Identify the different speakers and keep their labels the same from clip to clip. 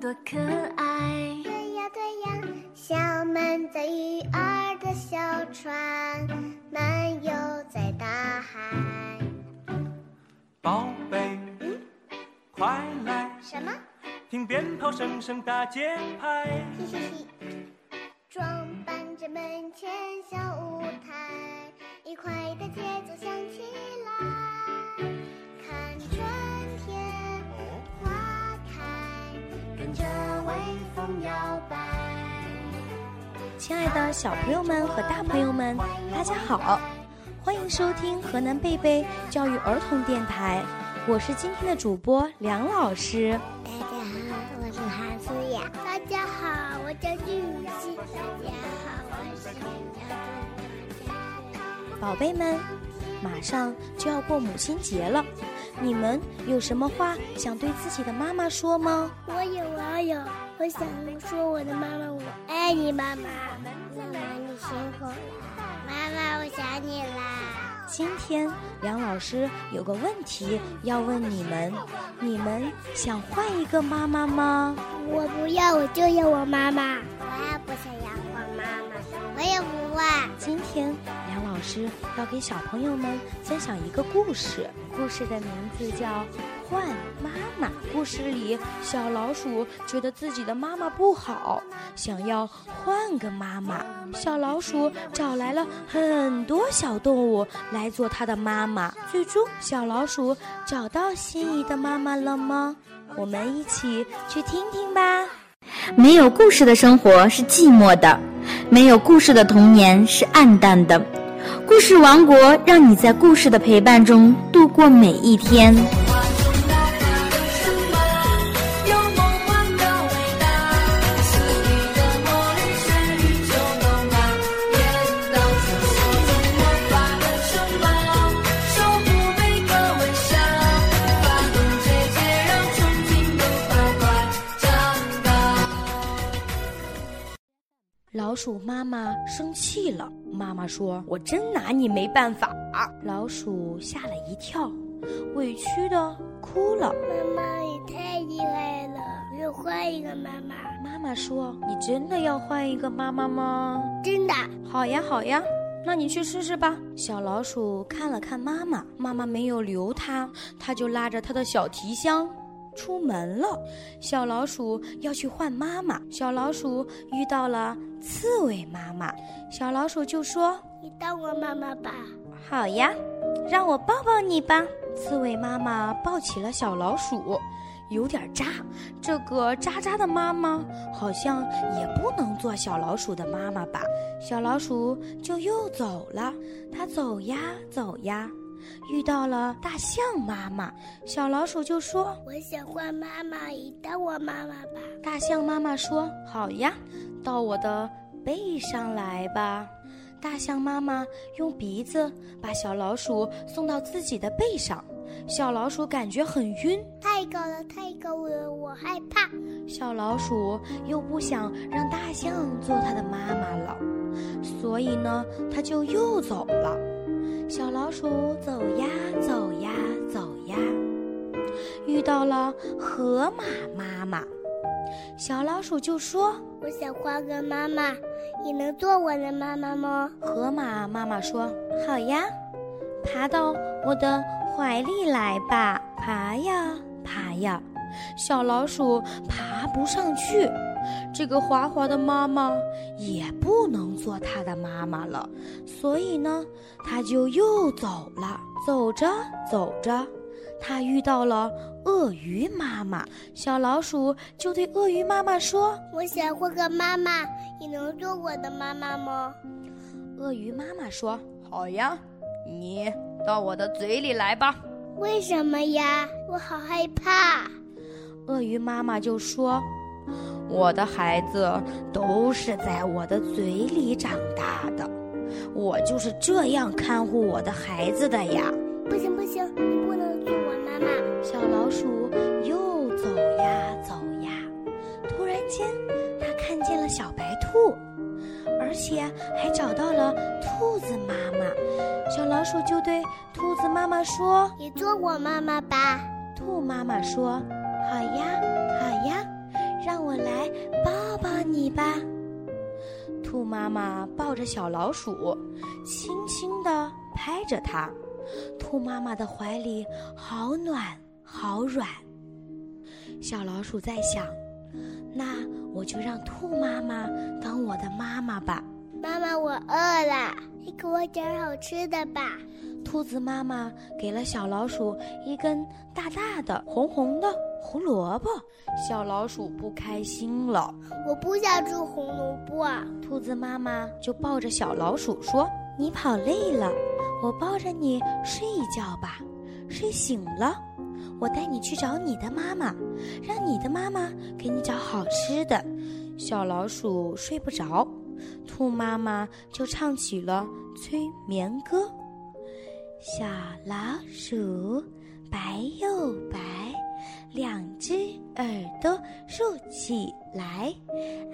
Speaker 1: 多可爱。
Speaker 2: 对呀对呀，小满载鱼儿的小船，漫游在大海。
Speaker 3: 宝贝，快来
Speaker 2: 什么？
Speaker 3: 听鞭炮声声打节拍。
Speaker 2: 嘿嘿嘿，
Speaker 4: 亲爱的小朋友们和大朋友们，大家好，欢迎收听河南贝贝教育儿童电台，我是今天的主播梁老师。
Speaker 2: 大家好，我是韩思雅。大家好，我叫俊熙。大家好，我是杨
Speaker 4: 宝贝们，马上就要过母亲节了，你们有什么话想对自己的妈妈说吗？
Speaker 2: 我有，我有，我想说我的妈妈，我爱你，妈妈。妈妈，你辛苦了。妈妈，我想你啦。
Speaker 4: 今天梁老师有个问题要问你们：你们想换一个妈妈吗？
Speaker 2: 我不要，我就要我妈妈。我也不想要我妈妈，我也不换。
Speaker 4: 今天梁老师要给小朋友们分享一个故事，故事的名字叫《换妈妈》。故事里，小老鼠觉得自己的妈妈不好，想要换个妈妈。小老鼠找来了很多小动物来做它的妈妈。最终，小老鼠找到心仪的妈妈了吗？我们一起去听听吧。
Speaker 5: 没有故事的生活是寂寞的，没有故事的童年是暗淡的。故事王国让你在故事的陪伴中度过每一天。
Speaker 4: 老鼠妈妈生气了，妈妈说：“我真拿你没办法。”老鼠吓了一跳，委屈的哭了。
Speaker 2: 妈妈，你太厉害了，我要换一个妈妈。
Speaker 4: 妈妈说：“你真的要换一个妈妈吗
Speaker 2: 真的，？”
Speaker 4: 好呀，好呀，那你去试试吧。小老鼠看了看妈妈，妈妈没有留它，它就拉着它的小提箱出门了。小老鼠要去换妈妈，小老鼠遇到了刺猬妈妈，小老鼠就说
Speaker 2: 你当我妈妈吧。：“
Speaker 4: 好呀，让我抱抱你吧。”刺猬妈妈抱起了小老鼠，有点扎。这个扎扎的妈妈好像也不能做小老鼠的妈妈吧？小老鼠就又走了。它走呀走呀，遇到了大象妈妈。小老鼠就说
Speaker 2: 我想换妈妈，你当我妈妈吧。：“
Speaker 4: 大象妈妈说好呀，到我的背上来吧。”大象妈妈用鼻子把小老鼠送到自己的背上，小老鼠感觉很晕，
Speaker 2: 太高了，太高了，我害怕。
Speaker 4: 小老鼠又不想让大象做它的妈妈了，所以呢，它就又走了。小老鼠走呀走呀走呀，遇到了河马妈妈。小老鼠就说
Speaker 2: 我想换个妈妈，你能做我的妈妈吗？：“
Speaker 4: 河马妈妈说好呀，爬到我的怀里来吧，爬呀爬呀。”小老鼠爬不上去，这个滑滑的妈妈也不能做它的妈妈了，所以呢，它就又走了。走着走着，它遇到了鳄鱼妈妈，小老鼠就对鳄鱼妈妈说
Speaker 2: 我想换个妈妈，你能做我的妈妈吗？：“
Speaker 4: 鳄鱼妈妈说好呀，你到我的嘴里来吧。”
Speaker 2: 为什么呀？我好害怕。
Speaker 4: 鳄鱼妈妈就说：“我的孩子都是在我的嘴里长大的，我就是这样看护我的孩子的呀。
Speaker 2: 不行不行，你不能做我妈妈。”
Speaker 4: 小老鼠又走呀走呀，突然间，它看见了小白兔，而且还找到了兔子妈妈。小老鼠就对兔子妈妈说
Speaker 2: 你做我妈妈吧。：“
Speaker 4: 兔妈妈说，好呀，好呀，让我来抱抱你吧。兔妈妈抱着小老鼠，轻轻地拍着它。兔妈妈的怀里好暖好软。小老鼠在想：那我就让兔妈妈当我的妈妈吧。
Speaker 2: 妈妈，我饿了，你给我点好吃的吧。
Speaker 4: 兔子妈妈给了小老鼠一根大大的、红红的胡萝卜，小老鼠不开心了。
Speaker 2: 我不想吃胡萝卜。
Speaker 4: 兔子妈妈就抱着小老鼠说：“你跑累了，我抱着你睡一觉吧。睡醒了，我带你去找你的妈妈，让你的妈妈给你找好吃的。”小老鼠睡不着，兔妈妈就唱起了催眠歌。小老鼠白又耳朵竖起来，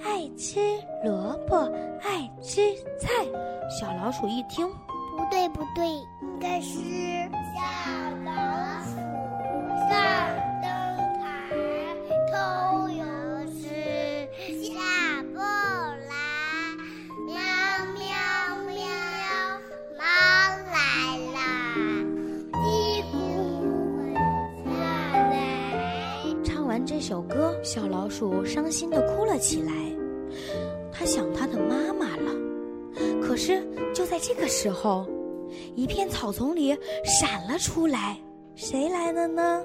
Speaker 4: 爱吃萝卜爱吃菜。小老鼠一听，
Speaker 2: 不对不对，应该是小老鼠上
Speaker 4: 首歌，小老鼠伤心地哭了起来。它想它的妈妈了。可是就在这个时候，一片草丛里闪了出来，谁来了呢？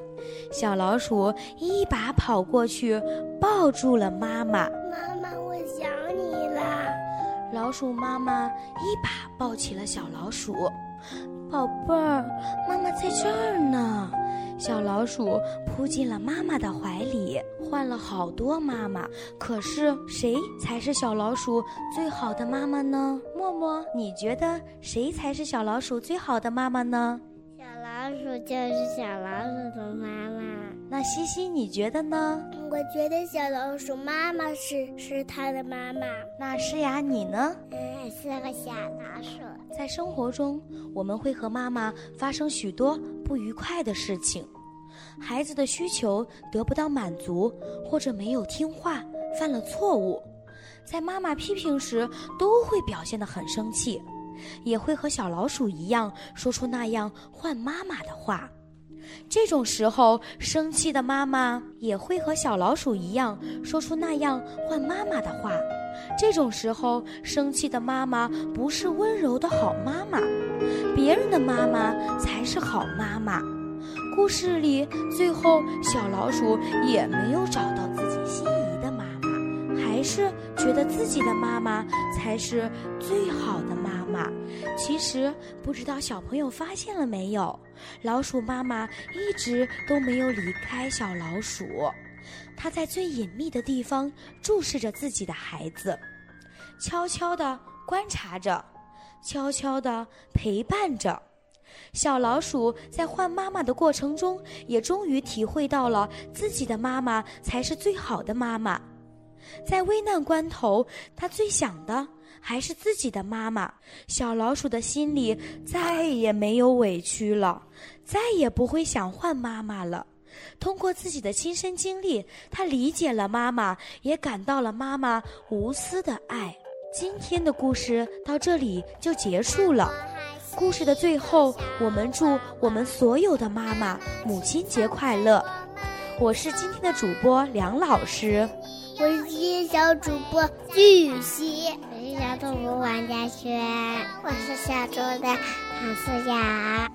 Speaker 4: 小老鼠一把跑过去，抱住了妈妈。
Speaker 2: 妈妈，我想你了。
Speaker 4: 老鼠妈妈一把抱起了小老鼠，宝贝儿，妈妈在这儿呢。小老鼠扑进了妈妈的怀里，换了好多妈妈，可是谁才是小老鼠最好的妈妈呢？默默，你觉得谁才是小老鼠最好的妈妈呢？
Speaker 2: 小老鼠就是小老鼠的妈妈。
Speaker 4: 那西西，你觉得呢？
Speaker 2: 我觉得小老鼠妈妈是是它的妈妈。
Speaker 4: 那诗雅，你呢？
Speaker 2: 嗯，是个小老鼠。
Speaker 4: 在生活中，我们会和妈妈发生许多不愉快的事情，孩子的需求得不到满足，或者没有听话，犯了错误，在妈妈批评时都会表现得很生气，也会和小老鼠一样说出那样换妈妈的话。这种时候，生气的妈妈也会和小老鼠一样说出那样换妈妈的话。这种时候，生气的妈妈不是温柔的好妈妈，别人的妈妈才是好妈妈。故事里，最后小老鼠也没有找到自己心仪的妈妈，还是觉得自己的妈妈才是最好的妈妈。其实，不知道小朋友发现了没有，老鼠妈妈一直都没有离开小老鼠。它在最隐秘的地方注视着自己的孩子，悄悄地观察着，悄悄地陪伴着。小老鼠在换妈妈的过程中，也终于体会到了自己的妈妈才是最好的妈妈。在危难关头，它最想的还是自己的妈妈。小老鼠的心里再也没有委屈了，再也不会想换妈妈了。通过自己的亲身经历，他理解了妈妈，也感到了妈妈无私的爱。今天的故事到这里就结束了。故事的最后，我们祝我们所有的妈妈母亲节快乐。我是今天的主播梁老师，
Speaker 2: 我是今天小主播巨熙，我是小主播王佳轩，我是小周的唐思雅。